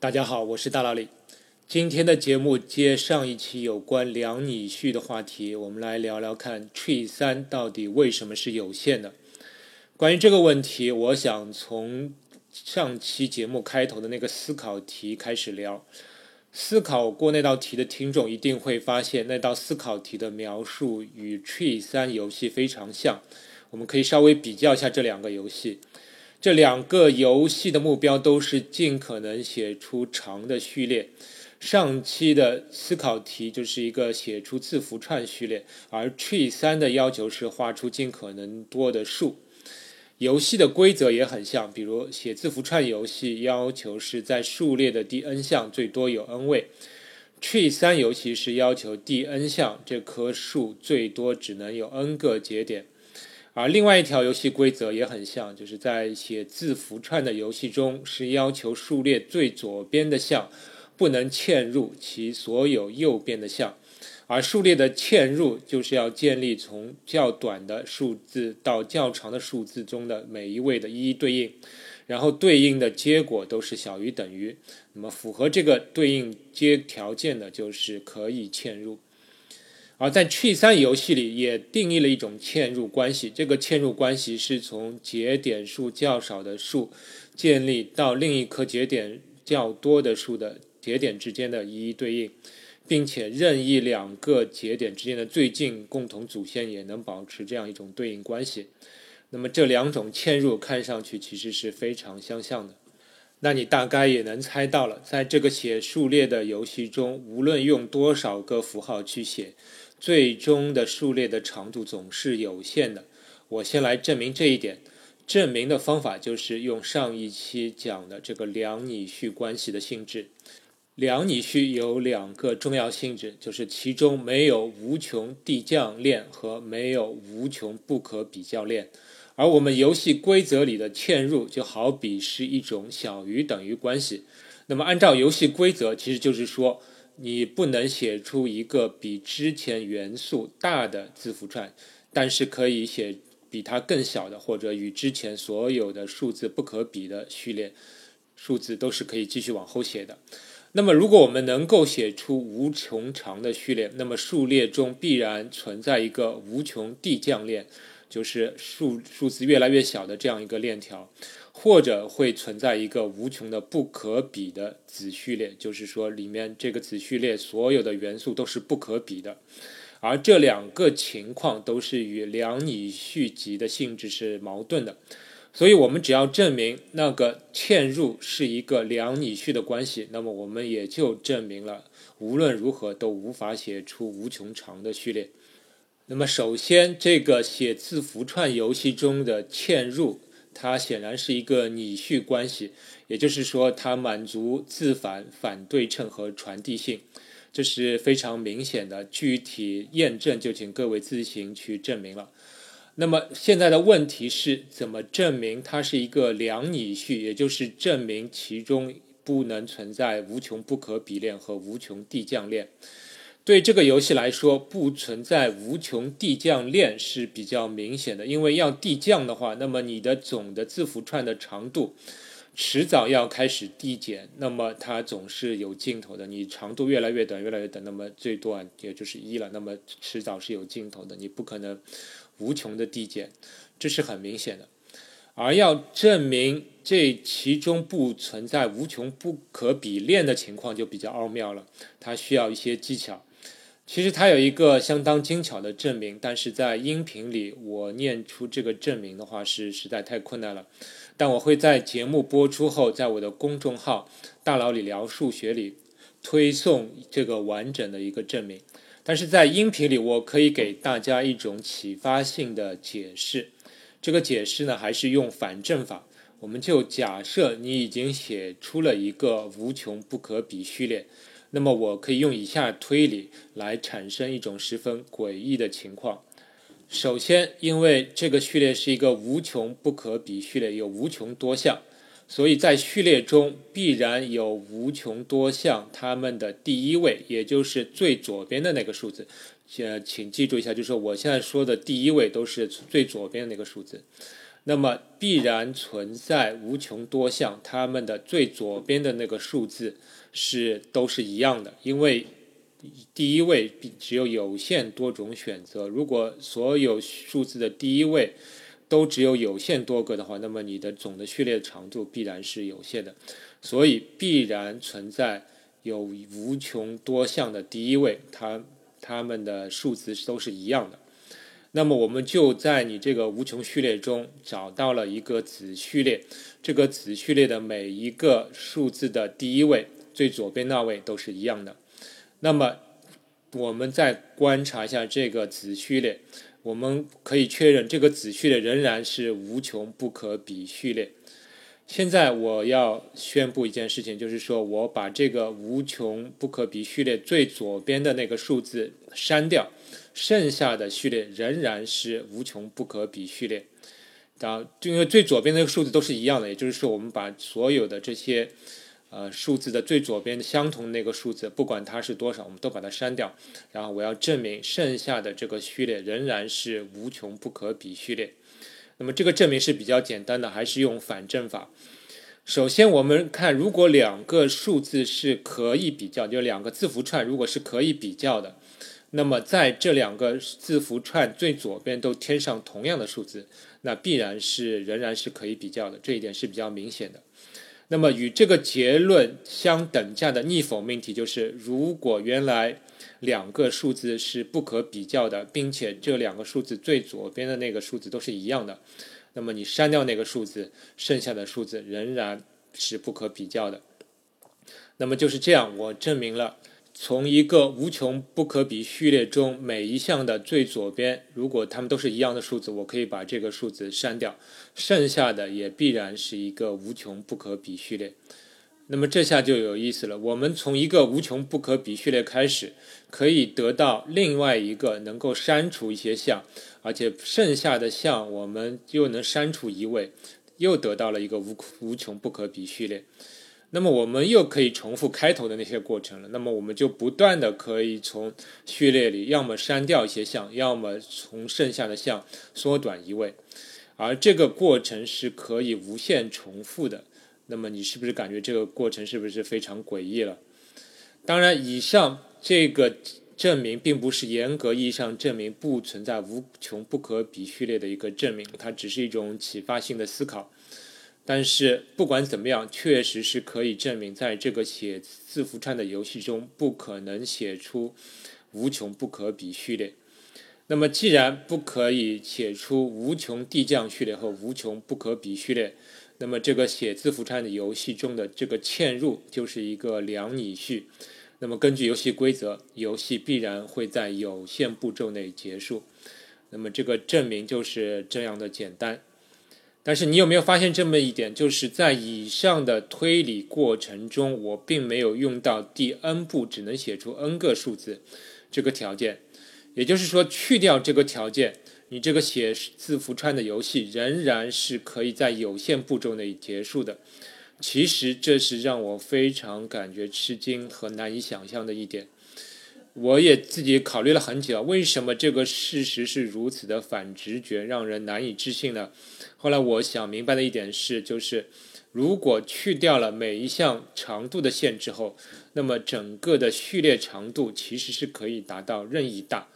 大家好，我是大老李。今天的节目接上一期有关两拟序的话题，我们来聊聊看 tree 三到底为什么是有限的。关于这个问题，我想从上期节目开头的那个思考题开始聊。思考过那道题的听众一定会发现，那道思考题的描述与 tree 三游戏非常像。我们可以稍微比较一下这两个游戏。这两个游戏的目标都是尽可能写出长的序列。上期的思考题就是一个写出字符串序列，而 Tree 三的要求是画出尽可能多的树。游戏的规则也很像，比如写字符串游戏要求是在数列的第 n 项最多有 n 位，Tree 三尤其是要求第 n 项这棵树最多只能有 n 个节点。而另外一条游戏规则也很像，就是在写字符串的游戏中，是要求数列最左边的项不能嵌入其所有右边的项，而数列的嵌入就是要建立从较短的数字到较长的数字中的每一位的一一对应，然后对应的结果都是小于等于。那么符合这个对应接条件的，就是可以嵌入。而在 t 三游戏里也定义了一种嵌入关系，这个嵌入关系是从节点数较少的数建立到另一颗节点较多的数的节点之间的一一对应，并且任意两个节点之间的最近共同祖先也能保持这样一种对应关系。那么这两种嵌入看上去其实是非常相像的。那你大概也能猜到了，在这个写数列的游戏中，无论用多少个符号去写。最终的数列的长度总是有限的。我先来证明这一点。证明的方法就是用上一期讲的这个两拟序关系的性质。两拟序有两个重要性质，就是其中没有无穷递降链和没有无穷不可比较链。而我们游戏规则里的嵌入就好比是一种小于等于关系。那么按照游戏规则，其实就是说。你不能写出一个比之前元素大的字符串，但是可以写比它更小的，或者与之前所有的数字不可比的序列数字都是可以继续往后写的。那么，如果我们能够写出无穷长的序列，那么数列中必然存在一个无穷递降链，就是数数字越来越小的这样一个链条。或者会存在一个无穷的不可比的子序列，就是说里面这个子序列所有的元素都是不可比的，而这两个情况都是与两拟序集的性质是矛盾的，所以我们只要证明那个嵌入是一个两拟序的关系，那么我们也就证明了无论如何都无法写出无穷长的序列。那么首先，这个写字符串游戏中的嵌入。它显然是一个拟序关系，也就是说，它满足自反、反对称和传递性，这是非常明显的。具体验证就请各位自行去证明了。那么现在的问题是怎么证明它是一个两拟序，也就是证明其中不能存在无穷不可比链和无穷递降链。对这个游戏来说，不存在无穷递降链是比较明显的。因为要递降的话，那么你的总的字符串的长度迟早要开始递减，那么它总是有尽头的。你长度越来越短，越来越短，那么最多啊也就是一了。那么迟早是有尽头的，你不可能无穷的递减，这是很明显的。而要证明这其中不存在无穷不可比链的情况，就比较奥妙了，它需要一些技巧。其实它有一个相当精巧的证明，但是在音频里我念出这个证明的话是实在太困难了。但我会在节目播出后，在我的公众号“大佬李聊数学”里推送这个完整的一个证明。但是在音频里，我可以给大家一种启发性的解释。这个解释呢，还是用反证法。我们就假设你已经写出了一个无穷不可比序列。那么我可以用以下推理来产生一种十分诡异的情况。首先，因为这个序列是一个无穷不可比序列，有无穷多项，所以在序列中必然有无穷多项它们的第一位，也就是最左边的那个数字。呃，请记住一下，就是我现在说的第一位都是最左边的那个数字。那么必然存在无穷多项，它们的最左边的那个数字是都是一样的，因为第一位只有有限多种选择。如果所有数字的第一位都只有有限多个的话，那么你的总的序列长度必然是有限的，所以必然存在有无穷多项的第一位，它它们的数字都是一样的。那么我们就在你这个无穷序列中找到了一个子序列，这个子序列的每一个数字的第一位，最左边那位都是一样的。那么我们再观察一下这个子序列，我们可以确认这个子序列仍然是无穷不可比序列。现在我要宣布一件事情，就是说我把这个无穷不可比序列最左边的那个数字删掉。剩下的序列仍然是无穷不可比序列，啊，因为最左边那个数字都是一样的，也就是说，我们把所有的这些呃数字的最左边的相同那个数字，不管它是多少，我们都把它删掉。然后我要证明剩下的这个序列仍然是无穷不可比序列。那么这个证明是比较简单的，还是用反证法。首先我们看，如果两个数字是可以比较，就两个字符串如果是可以比较的。那么在这两个字符串最左边都添上同样的数字，那必然是仍然是可以比较的，这一点是比较明显的。那么与这个结论相等价的逆否命题就是：如果原来两个数字是不可比较的，并且这两个数字最左边的那个数字都是一样的，那么你删掉那个数字，剩下的数字仍然是不可比较的。那么就是这样，我证明了。从一个无穷不可比序列中每一项的最左边，如果它们都是一样的数字，我可以把这个数字删掉，剩下的也必然是一个无穷不可比序列。那么这下就有意思了，我们从一个无穷不可比序列开始，可以得到另外一个能够删除一些项，而且剩下的项我们又能删除一位，又得到了一个无无穷不可比序列。那么我们又可以重复开头的那些过程了。那么我们就不断的可以从序列里要么删掉一些项，要么从剩下的项缩短一位，而这个过程是可以无限重复的。那么你是不是感觉这个过程是不是非常诡异了？当然，以上这个证明并不是严格意义上证明不存在无穷不可比序列的一个证明，它只是一种启发性的思考。但是不管怎么样，确实是可以证明，在这个写字符串的游戏中，不可能写出无穷不可比序列。那么，既然不可以写出无穷递降序列和无穷不可比序列，那么这个写字符串的游戏中的这个嵌入就是一个两拟序。那么，根据游戏规则，游戏必然会在有限步骤内结束。那么，这个证明就是这样的简单。但是你有没有发现这么一点，就是在以上的推理过程中，我并没有用到第 n 步只能写出 n 个数字这个条件，也就是说，去掉这个条件，你这个写字符串的游戏仍然是可以在有限步骤内结束的。其实这是让我非常感觉吃惊和难以想象的一点。我也自己考虑了很久，为什么这个事实是如此的反直觉，让人难以置信呢？后来我想明白的一点是，就是如果去掉了每一项长度的限制后，那么整个的序列长度其实是可以达到任意大，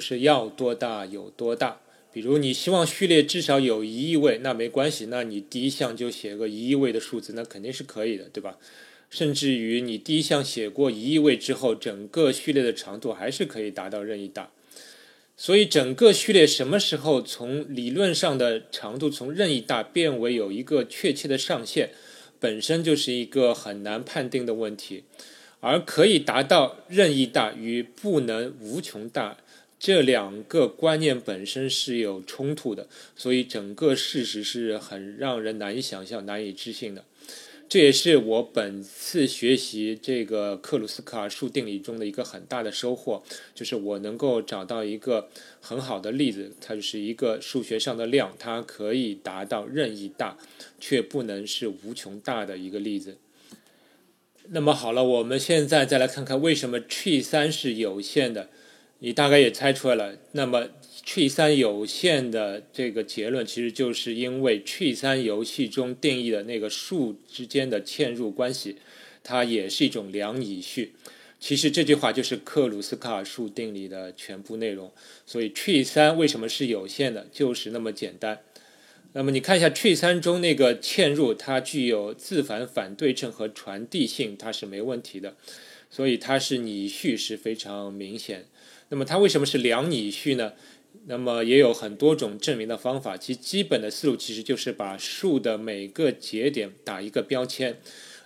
是要多大有多大。比如你希望序列至少有一亿位，那没关系，那你第一项就写个一亿位的数字，那肯定是可以的，对吧？甚至于你第一项写过一亿位之后，整个序列的长度还是可以达到任意大。所以整个序列什么时候从理论上的长度从任意大变为有一个确切的上限，本身就是一个很难判定的问题。而可以达到任意大与不能无穷大这两个观念本身是有冲突的，所以整个事实是很让人难以想象、难以置信的。这也是我本次学习这个克鲁斯卡尔数定理中的一个很大的收获，就是我能够找到一个很好的例子，它就是一个数学上的量，它可以达到任意大，却不能是无穷大的一个例子。那么好了，我们现在再来看看为什么 tree 三是有限的。你大概也猜出来了。那么 Tree 三有限的这个结论，其实就是因为 Tree 三游戏中定义的那个数之间的嵌入关系，它也是一种两拟序。其实这句话就是克鲁斯卡尔数定理的全部内容。所以 Tree 三为什么是有限的，就是那么简单。那么你看一下 Tree 三中那个嵌入，它具有自反反对称和传递性，它是没问题的，所以它是拟序是非常明显。那么它为什么是两拟序呢？那么也有很多种证明的方法，其基本的思路其实就是把数的每个节点打一个标签，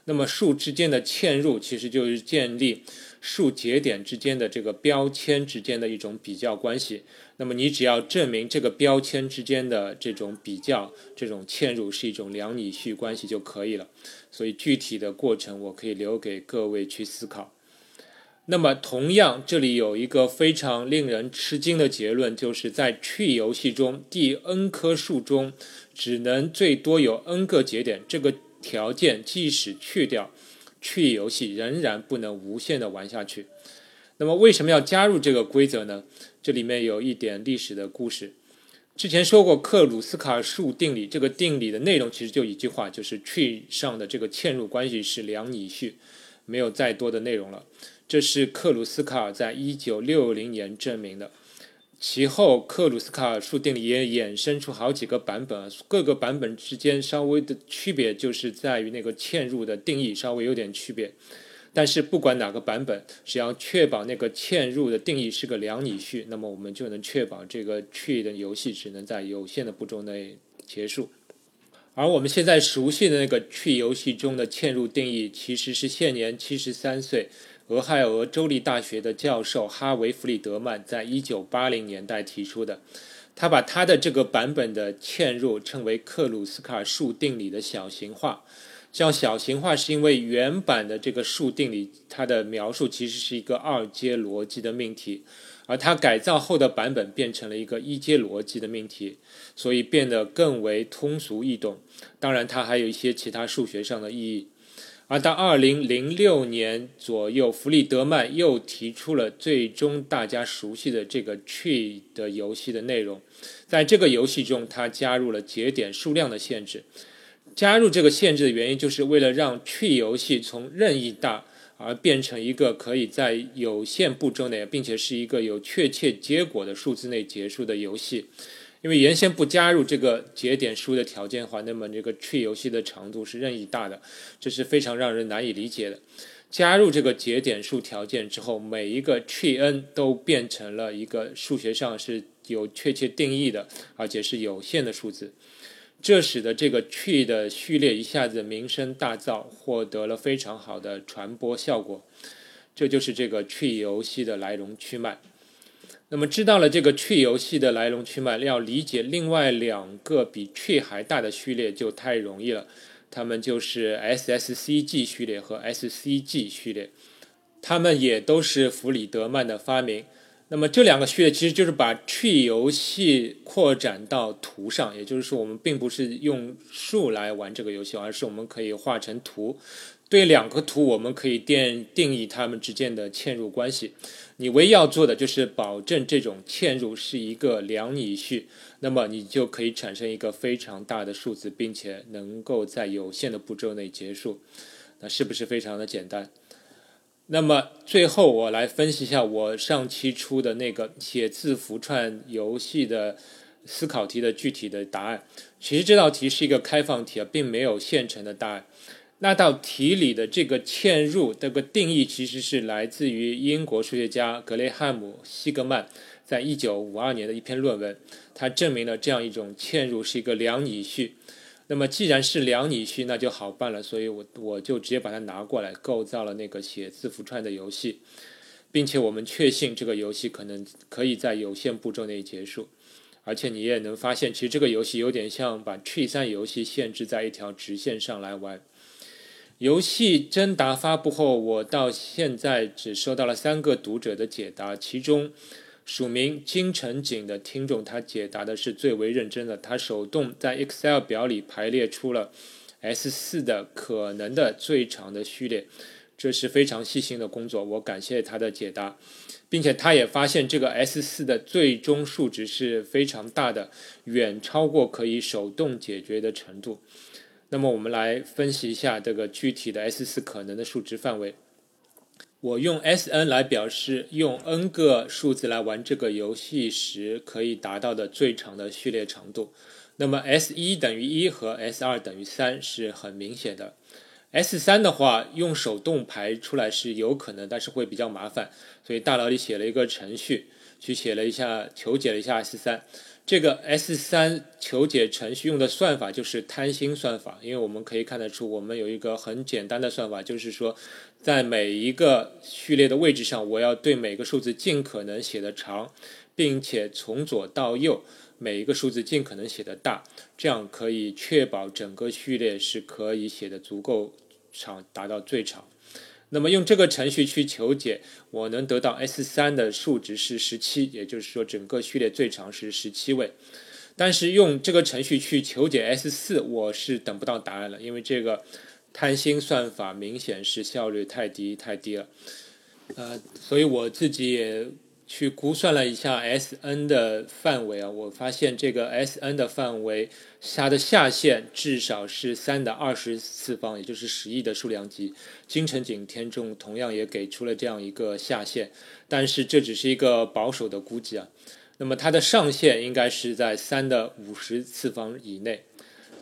那么数之间的嵌入其实就是建立数节点之间的这个标签之间的一种比较关系。那么你只要证明这个标签之间的这种比较、这种嵌入是一种两拟序关系就可以了。所以具体的过程我可以留给各位去思考。那么同样，这里有一个非常令人吃惊的结论，就是在 tree 游戏中，第 n 棵树中只能最多有 n 个节点。这个条件即使去掉，tree 游戏仍然不能无限的玩下去。那么为什么要加入这个规则呢？这里面有一点历史的故事。之前说过克鲁斯卡尔数定理，这个定理的内容其实就一句话，就是 tree 上的这个嵌入关系是两拟序，没有再多的内容了。这是克鲁斯卡尔在一九六零年证明的。其后，克鲁斯卡尔数定理也衍生出好几个版本，各个版本之间稍微的区别就是在于那个嵌入的定义稍微有点区别。但是不管哪个版本，只要确保那个嵌入的定义是个两拟序，那么我们就能确保这个 tree 的游戏只能在有限的步骤内结束。而我们现在熟悉的那个 tree 游戏中的嵌入定义，其实是现年七十三岁、俄亥俄州立大学的教授哈维·弗里德曼在一九八零年代提出的。他把他的这个版本的嵌入称为克鲁斯卡数定理的小型化。叫小型化是因为原版的这个数定理，它的描述其实是一个二阶逻辑的命题，而它改造后的版本变成了一个一阶逻辑的命题，所以变得更为通俗易懂。当然，它还有一些其他数学上的意义。而到二零零六年左右，弗里德曼又提出了最终大家熟悉的这个 tree 的游戏的内容，在这个游戏中，他加入了节点数量的限制。加入这个限制的原因，就是为了让 tree 游戏从任意大而变成一个可以在有限步骤内，并且是一个有确切结果的数字内结束的游戏。因为原先不加入这个节点数的条件的话，那么这个 tree 游戏的长度是任意大的，这是非常让人难以理解的。加入这个节点数条件之后，每一个 tree n 都变成了一个数学上是有确切定义的，而且是有限的数字。这使得这个 tree 的序列一下子名声大噪，获得了非常好的传播效果。这就是这个 tree 游戏的来龙去脉。那么知道了这个 tree 游戏的来龙去脉，要理解另外两个比 tree 还大的序列就太容易了。它们就是 SSCG 序列和 SCG 序列，它们也都是弗里德曼的发明。那么这两个序列其实就是把 tree 游戏扩展到图上，也就是说，我们并不是用树来玩这个游戏，而是我们可以画成图。对两个图，我们可以定定义它们之间的嵌入关系。你唯一要做的就是保证这种嵌入是一个两拟序，那么你就可以产生一个非常大的数字，并且能够在有限的步骤内结束。那是不是非常的简单？那么最后我来分析一下我上期出的那个写字符串游戏的思考题的具体的答案。其实这道题是一个开放题啊，并没有现成的答案。那道题里的这个嵌入这个定义其实是来自于英国数学家格雷汉姆·西格曼在一九五二年的一篇论文，他证明了这样一种嵌入是一个两拟序。那么既然是两拟序，那就好办了，所以我我就直接把它拿过来，构造了那个写字符串的游戏，并且我们确信这个游戏可能可以在有限步骤内结束，而且你也能发现，其实这个游戏有点像把 Tree 三游戏限制在一条直线上来玩。游戏征答发布后，我到现在只收到了三个读者的解答，其中。署名金城景的听众，他解答的是最为认真的。他手动在 Excel 表里排列出了 S 四的可能的最长的序列，这是非常细心的工作，我感谢他的解答，并且他也发现这个 S 四的最终数值是非常大的，远超过可以手动解决的程度。那么我们来分析一下这个具体的 S 四可能的数值范围。我用 S n 来表示用 n 个数字来玩这个游戏时可以达到的最长的序列长度。那么 S 一等于一和 S 二等于三是很明显的。S 三的话，用手动排出来是有可能，但是会比较麻烦，所以大脑里写了一个程序，去写了一下求解了一下 S 三。这个 S 三求解程序用的算法就是贪心算法，因为我们可以看得出，我们有一个很简单的算法，就是说，在每一个序列的位置上，我要对每个数字尽可能写的长，并且从左到右每一个数字尽可能写的大，这样可以确保整个序列是可以写的足够。长达到最长，那么用这个程序去求解，我能得到 S 三的数值是十七，也就是说整个序列最长是十七位。但是用这个程序去求解 S 四，我是等不到答案了，因为这个贪心算法明显是效率太低太低了。呃，所以我自己也。去估算了一下 S n 的范围啊，我发现这个 S n 的范围，它的下限至少是三的二十次方，也就是十亿的数量级。金城景天众同样也给出了这样一个下限，但是这只是一个保守的估计啊。那么它的上限应该是在三的五十次方以内。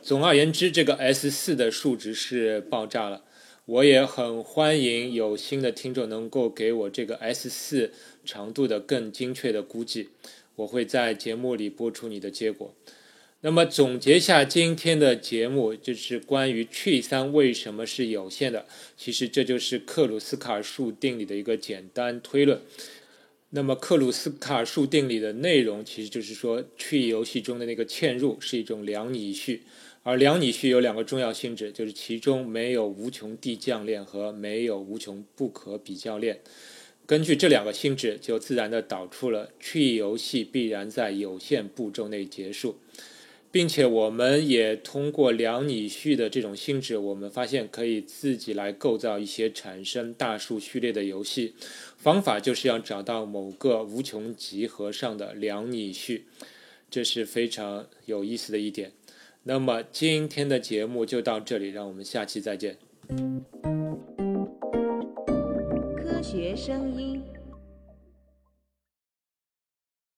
总而言之，这个 S 四的数值是爆炸了。我也很欢迎有新的听众能够给我这个 S 四长度的更精确的估计，我会在节目里播出你的结果。那么总结下今天的节目，就是关于 Tree 三为什么是有限的。其实这就是克鲁斯卡尔数定理的一个简单推论。那么克鲁斯卡尔数定理的内容，其实就是说 Tree 游戏中的那个嵌入是一种两拟序。而两拟序有两个重要性质，就是其中没有无穷递降链和没有无穷不可比较链。根据这两个性质，就自然的导出了 tree 游戏必然在有限步骤内结束，并且我们也通过两拟序的这种性质，我们发现可以自己来构造一些产生大数序列的游戏。方法就是要找到某个无穷集合上的两拟序，这是非常有意思的一点。那么今天的节目就到这里，让我们下期再见。科学声音。